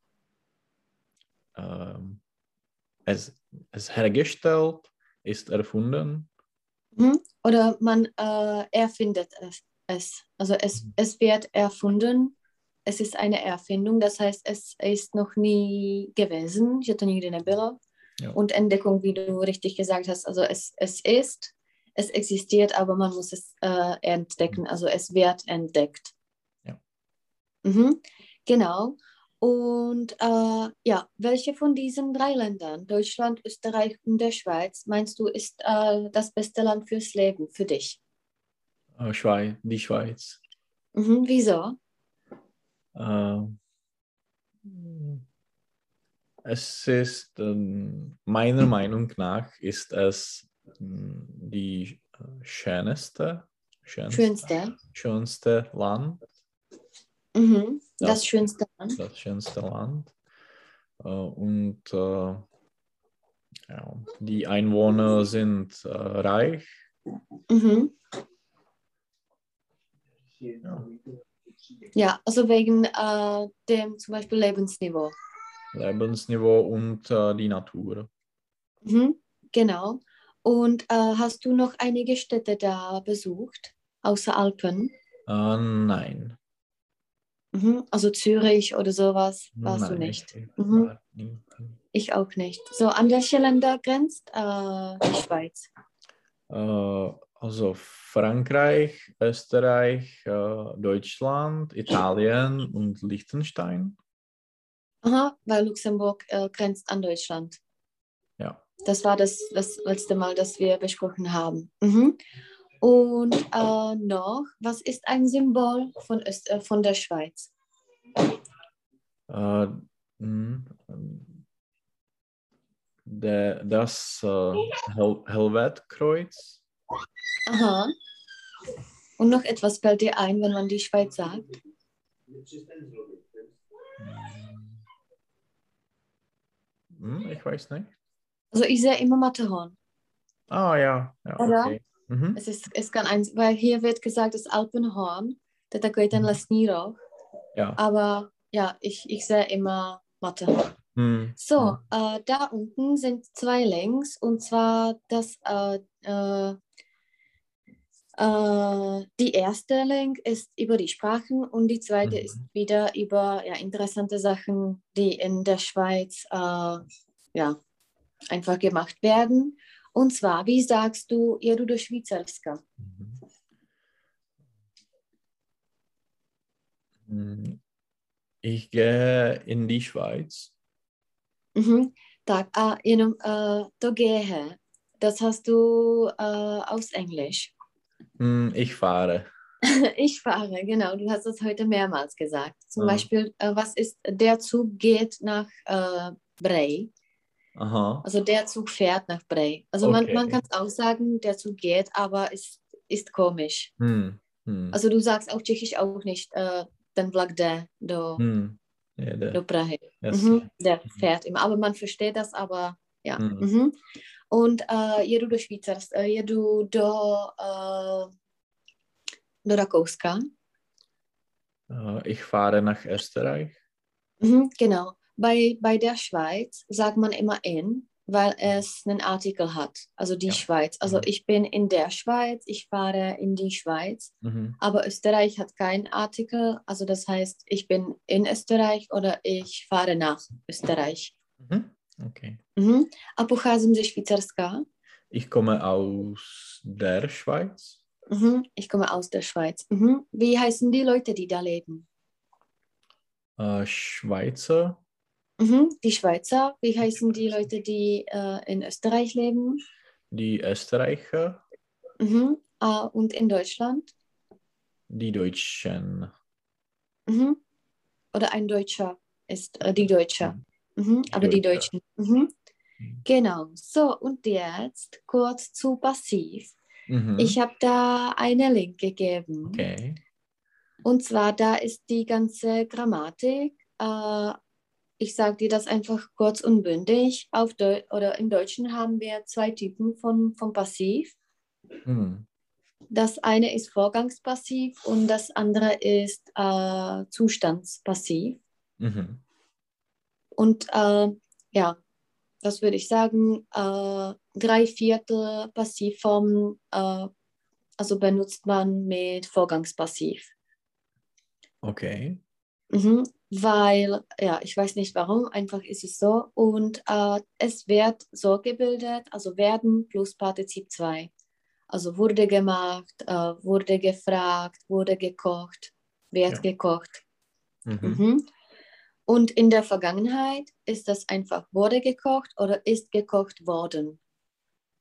es, es hergestellt, ist erfunden. Mhm. Oder man äh, erfindet es, es. Also es, Mhm. es wird erfunden. Es ist eine Erfindung, das heißt, es ist noch nie gewesen, že to nikdy nebylo. Ja. Und Entdeckung, wie du richtig gesagt hast, also es, es ist, es existiert, aber man muss es äh, entdecken, also es wird entdeckt. Ja. Mhm. Genau. Und äh, ja, welche von diesen drei Ländern, Deutschland, Österreich und der Schweiz, meinst du, ist äh, das beste Land fürs Leben für dich? Äh, Schweiz, die Schweiz. Mhm. Wieso? Äh, es ist, ähm, meiner Meinung nach, ist es ähm, die äh, schönste, schönste, Schönste. schönste Land, Mhm. Ja. Das schönste Land. das schönste Land. Äh, und ja, die Einwohner sind reich. Mhm. Ja. Ja, also wegen äh, dem zum Beispiel Lebensniveau. Lebensniveau und äh, die Natur. Mhm. Genau. Und äh, hast du noch einige Städte da besucht, außer Alpen? Äh, nein. Mhm. Also Zürich oder sowas warst nein, du nicht. Ich, Mhm. Ich auch nicht. So, an welche Länder grenzt äh, die Schweiz? Also Frankreich, Österreich, äh, Deutschland, Italien und Liechtenstein. Aha, weil Luxemburg äh, grenzt an Deutschland. Ja. Das war das, das letzte Mal, das wir besprochen haben. Mhm. Und äh, noch, was ist ein Symbol von, Öst äh, von der Schweiz? Äh, mh, der, das äh, Hel Helvetkreuz. Aha. Und noch etwas fällt dir ein, wenn man die Schweiz sagt? Hm, ich weiß nicht. Also ich sehe immer Matterhorn. Ah ja, ja Oder? okay. Mhm. Es, ist, es kann eins, weil hier wird gesagt, das Alpenhorn, je takový ten Mhm. lesní roh, Ja. aber ja, ich, ich sehe immer Matterhorn. Hm. So, äh, da unten sind zwei Links und zwar das, äh, die erste Link ist über die Sprachen und die zweite Mhm. ist wieder über ja, interessante Sachen, die in der Schweiz äh, ja, einfach gemacht werden. Und zwar, wie sagst du, jedu do Švýcarska? Mhm. Hm. Ich gehe in die Schweiz. Mhm. Tak a jenom uh, to gehe, das hast du uh, aus Englisch. Hm, Ich fahre. Ich fahre, genau. Du hast es heute mehrmals gesagt. Zum Ja. Beispiel, äh, was ist, der Zug geht nach äh, Bray. Aha. Also der Zug fährt nach Bray. Also man, Okay. man kann es auch sagen, der Zug geht, aber es ist komisch. Hm. Hm. Also du sagst auf Tschechisch auch nicht, äh, ten vlak jde do, Hm. Ja, do der, Prahy. yes. Mhm, der fährt immer. Aber man versteht das, aber ja. Mhm. Und äh, jedu do Švýcarska, äh, jedu do, äh, do Rakouska. Äh, Ich fahre nach Österreich. Mhm, genau. Bei, bei der Schweiz sagt man immer in, weil es einen Artikel hat. Also die Ja. Schweiz. Also Mhm. ich bin in der Schweiz, ich fahre in die Schweiz. Mhm. Aber Österreich hat keinen Artikel. Also das heißt, ich bin in Österreich oder ich fahre nach Österreich. Mhm. Okay. Mhm. A pocházím ze Švýcarska. Ich komme aus der Schweiz. Mhm. Ich komme aus der Schweiz. Mhm. Wie heißen die Leute, die da leben? Äh, Schweizer. Mhm. Die Schweizer. Wie heißen die Leute, die äh, in Österreich leben? Die Österreicher. Mhm. Ah, und in Deutschland? Die Deutschen. Mhm. Oder ein Deutscher ist äh, die Deutsche. Mhm. Aber die Deutsche. Deutschen. Mhm. Mhm. Genau. So, und jetzt kurz zu Passiv. Mhm. Ich habe da eine Link gegeben. Okay. Und zwar, da ist die ganze Grammatik. Äh, ich sage dir das einfach kurz und bündig. Auf Deu oder Im Deutschen haben wir zwei Typen von, von Passiv. Hm. Das eine ist Vorgangspassiv und das andere ist äh, Zustandspassiv. Mhm. Und äh, ja, das würde ich sagen, äh, drei Viertel Passivformen, äh, also benutzt man mit Vorgangspassiv. Okay. Mhm, weil, ja, ich weiß nicht warum, einfach ist es so. Und äh, es wird so gebildet, also werden plus Partizip 2. Also wurde gemacht, äh, wurde gefragt, wurde gekocht, wird Ja. gekocht. Mhm. Mhm. Und in der Vergangenheit ist das einfach wurde gekocht oder ist gekocht worden.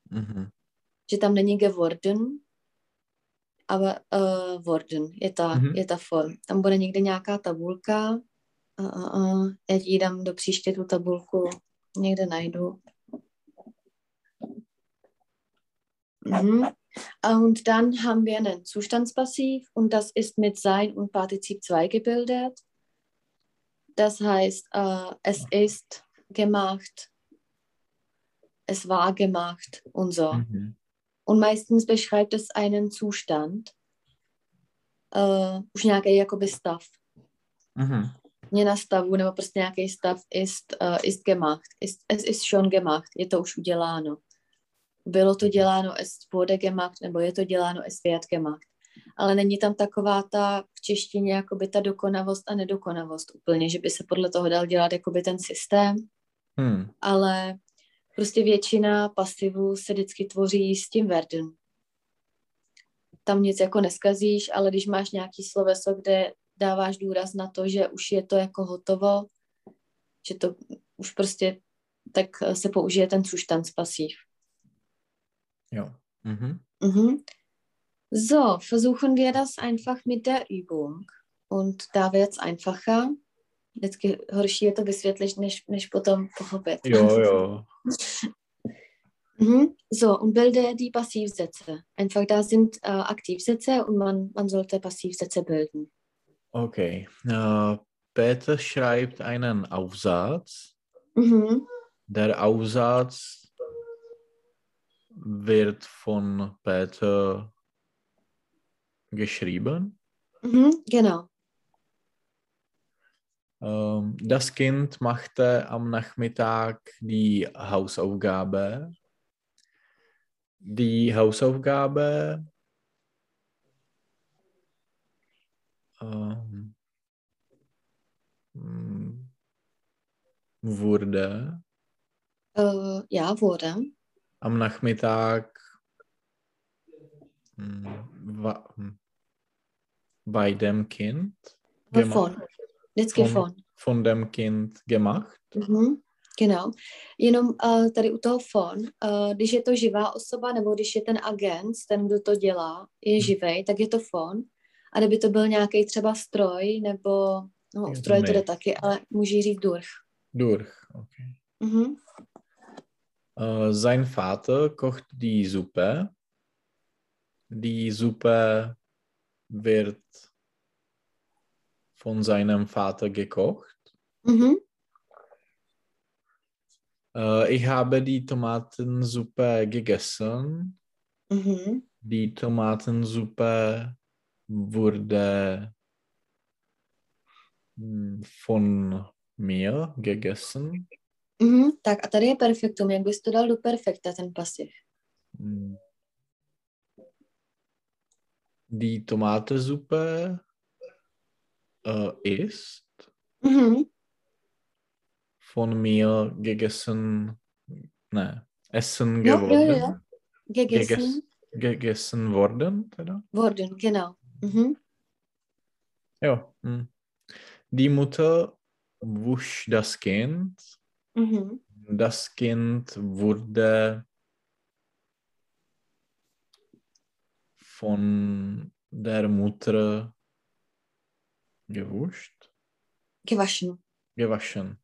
Mhm. Že tam není geworden, aber uh, worden je ta, Mhm. je ta form. Tam bude někde nějaká tabulka. Uh, uh, uh, já ti dám do příště tu tabulku. Někde najdu. Mhm. Und dann haben wir einen Zustandspassiv und das ist mit Sein und Partizip 2 gebildet. Das heißt, äh, es ist gemacht, es war gemacht und so. Mhm. Und meistens beschreibt es einen Zustand, uh, už nějaký jakoby stav. Mhm. Měna stavu nebo prostě nějaký stav ist, uh, ist gemacht. Ist, es ist schon gemacht, je to už uděláno. Bylo to děláno, es wurde gemacht, nebo je to děláno, es wird gemacht. Ale není tam taková ta v češtině jakoby ta dokonavost a nedokonavost úplně, že by se podle toho dal dělat jakoby ten systém, Hm. ale prostě většina pasivů se vždycky tvoří s tím werden. tam nic jako neskazíš, ale když máš nějaký sloveso, kde dáváš důraz na to, že už je to jako hotovo, že to už prostě, tak se použije ten Zustandspasiv. Jo. Mhm. Mhm. So, versuchen wir das einfach mit der Übung. Und da wird es einfacher. Vždycky horší je to vysvětlit, než, než potom pochopit. Jo, jo. Mhm. So, und bilde die Passivsätze. Einfach da sind äh, Aktivsätze und man, man sollte Passivsätze bilden. Okay. Äh, Peter schreibt einen Aufsatz. Mhm. Der Aufsatz wird von Peter geschrieben. Mhm. Genau. Ähm, das Kind machte am Nachmittag die Hausaufgabe. Die Hausaufgabe ähm, wurde Äh, ja, wurde. am Nachmittag wa- hm, bei dem Kind Von. Vždycky Von. von. von dem Kind gemacht. Mhm. Genau. Jenom uh, tady u toho fon, uh, když je to živá osoba, nebo když je ten agent, ten, kdo to dělá, je Hmm. živej, tak je to fon. A kdyby to byl nějaký třeba stroj, nebo no, stroj to jde taky, ale může říct durch. Durch. Okay. Mhm. Äh, sein Vater kocht die Suppe. Die Suppe wird von seinem Vater gekocht. Mhm. Äh, ich habe die Tomatensuppe gegessen. Mhm. Die Tomatensuppe wurde hm, von mir gegessen. Mhm. Tak a tady je perfektum. Jak bys to dal do perfekta, ten pasiv? Die Tomatensuppe äh, ist Mhm. von mir gegessen, ne, essen jo, geworden. jo. Gegessen Geges- gegessen worden, teda? worden, genau. Mhm. Ja. hm. Die Mutter wusch das Kind. Mhm. Das Kind wurde von der Mutter gewuscht, Gewaschen. gewaschen.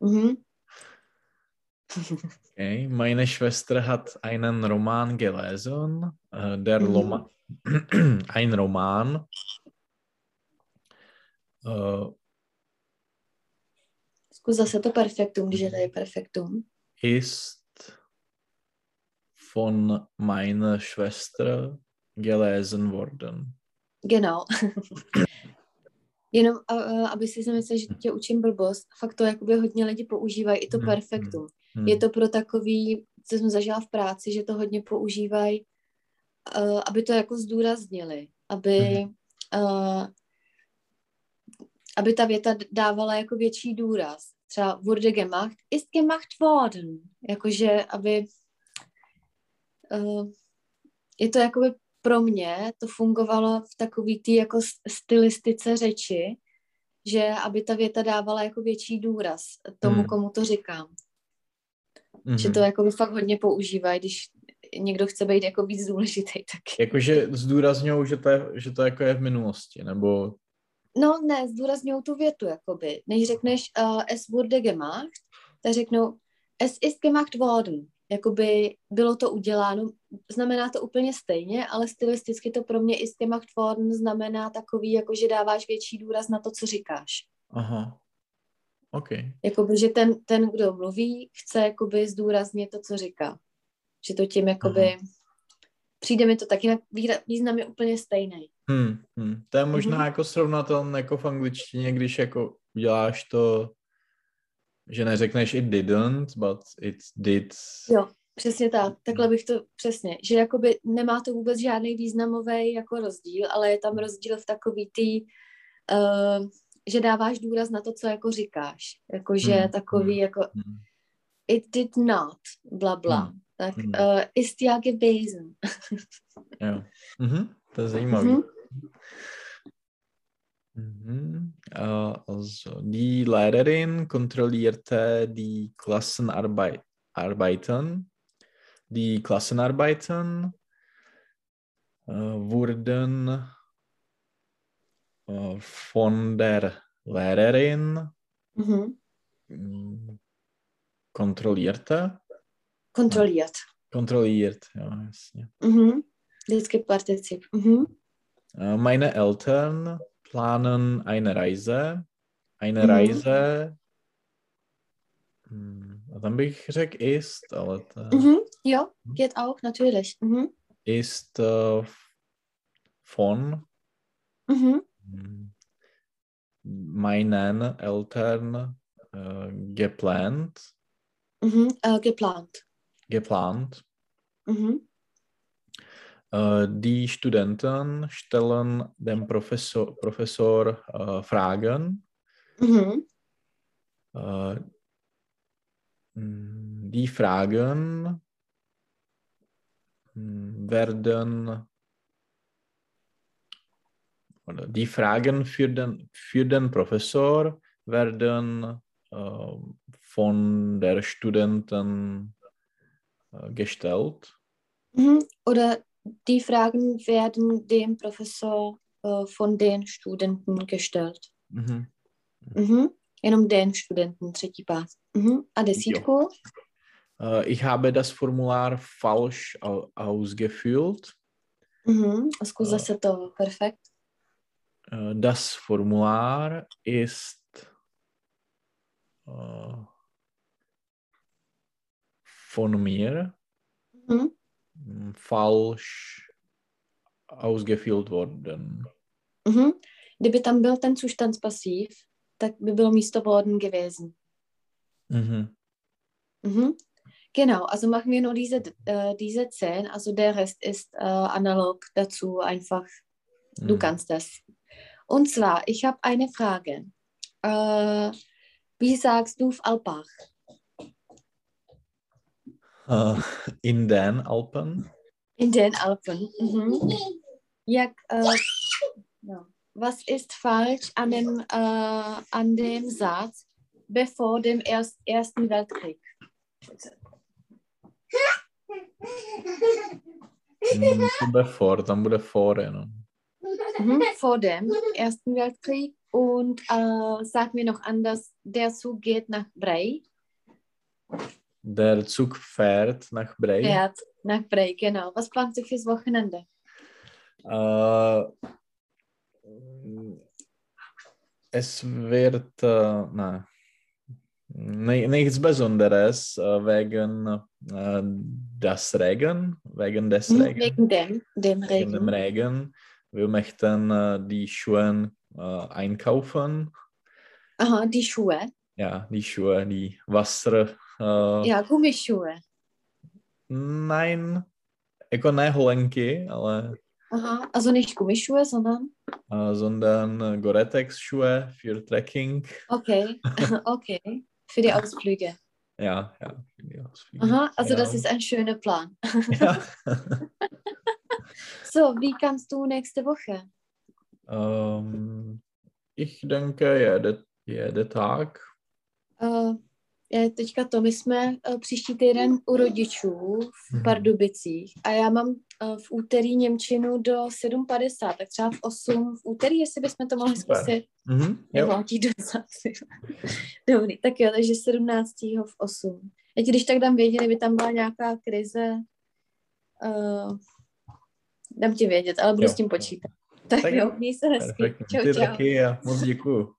Mhm. Okay. Meine Schwester hat einen Roman gelesen. Äh, der Mhm. Loma ein Roman. Äh, Zkus zase to perfektum, je tady perfektum. ist von meiner Schwester gelesen worden. Genau. Jenom, aby si si myslel, že tě učím blbost, fakt to jakoby hodně lidi používají, i to Mhm, perfektum. Hm. Je to pro takový, co jsem zažila v práci, že to hodně používají, aby to jako zdůraznili, aby, uh, aby ta věta dávala jako větší důraz. Třeba wurde gemacht, ist gemacht worden. Jakože, aby je to jakoby pro mě, to fungovalo v takový té jako stylistice řeči, že aby ta věta dávala jako větší důraz tomu, Hmm. komu to říkám. Mhm. Že to jako by fakt hodně používají, když někdo chce být jako víc důležitý taky. Jakože zdůrazňují, že to, je, že to jako je v minulosti, nebo... No ne, zdůrazňují tu větu, jakoby. Než řekneš uh, es wurde gemacht, tak řeknou es ist gemacht worden. Jakoby bylo to uděláno, znamená to úplně stejně, ale stylisticky to pro mě ist gemacht worden znamená takový, jako že dáváš větší důraz na to, co říkáš. Aha. OK. Jakoby, že ten, ten, kdo mluví, chce jakoby zdůraznit to, co říká. Že to tím jakoby... Přijde mi to tak, jinak výra- význam je úplně stejný. Hmm, hmm. To je možná Mhm. jako srovnatelné jako v angličtině, když jako uděláš to, že neřekneš it didn't, but it did. Jo, přesně tak. Takhle bych to přesně, že jakoby nemá to vůbec žádný významový jako rozdíl, ale je tam rozdíl v takový tý, uh, že dáváš důraz na to, co jako říkáš. Jakože Hmm, takový hmm. jako Hmm. it did not, bla bla. Hmm, Tak hmm. uh, ist ja gewesen. Jo. Mhm. To je zajímavý. Mhm. Mhm. Äh, also, die Lehrerin kontrollierte die Klassenarbeiten. Die Klassenarbeiten äh, wurden äh, von der Lehrerin Mhm. mm, kontrollierte. Kontrolliert. Kontrolliert, ja. Mhm. Vždycky partizip. Mhm. Meine Eltern planen eine Reise. Eine Mhm. Reise. hm, A tam bych řekl ist, ale to Mhm. Ja, geht auch, natürlich. Mhm. ist äh, von Mhm. hm, meinen Eltern äh, geplant. Mhm. Äh, geplant. geplant. Mhm. Äh, die Studenten stellen dem Professor, Professor äh, Fragen. Mhm. Äh, mh, die Fragen mh, werden oder die Fragen für den, für den Professor werden äh, von der Studenten äh, gestellt. Mhm. Oder die Fragen werden dem Professor äh, von den Studenten gestellt. Mhm. Mhm. Jenom den studenten, třetí pás. Mhm. A desítku? Äh, ich habe das Formular falsch au ausgefüllt. Mhm. Zkus A- zase to, perfekt. Äh, das Formular ist äh, von mir Mhm. Falsch ausgefüllt worden. Mhm. Kdyby tam byl ten Zustandspasiv, tak by bylo místo worden gewesen. Mhm. Mhm. Genau, also machen wir nur diese, äh, diese zehn. Also der Rest ist äh, analog dazu einfach. Du Mhm. kannst das. Und zwar, ich habe eine Frage. Äh, wie sagst du auf Alpach? Äh, in den Alpen. In den Alpen. Mhm. Ja, äh. Was ist falsch an dem, äh, an dem Satz bevor dem Erst, Ersten Weltkrieg? For, tam bude for jenom. Mhm. Vor dem Ersten Weltkrieg. Und äh, sag mir noch anders, der Zug geht nach Brei. Der Zug fährt nach Brei. Fährt nach Brei, genau. Was plant sich fürs Wochenende? Äh, es wird äh, ni- nichts Besonderes äh, wegen äh, das Regen, wegen des Mhm, Regen, Wegen dem, dem wegen dem Regen. Regen. Wir möchten äh, die Schuhe äh, einkaufen. Aha, die Schuhe. Ja, die Schuhe, die Wasser. Äh, Ja, Gummischuhe. Nein, jako ne holenky, ale Aha, also nicht Gummischuhe, sondern äh, sondern äh, Gore-Tex-Schuhe für Trekking. okay, okay, für die Ausflüge. Ja, ja. für die Ausflüge. Aha, also das Genau. ist ein schöner Plan. Ja. So, wie kannst du nächste Woche? ähm, ich denke, jede, jede Tag. Uh, teďka to, my jsme uh, příští týden u rodičů v Mhm. Pardubicích a já mám uh, v úterý Němčinu do 7.50, tak třeba v 8 v úterý, jestli bychom to mohli Super. zkusit. Mhm, jo. Vlátí dozad. Dobrý, tak jo, takže 17. v 8. Já ti když tak dám vědět, kdyby tam byla nějaká krize, uh, dám ti vědět, ale budu Jo. s tím počítat. Tak, Tak jo, měj se hezky. Čau, Ty čau. taky a moc děkuju.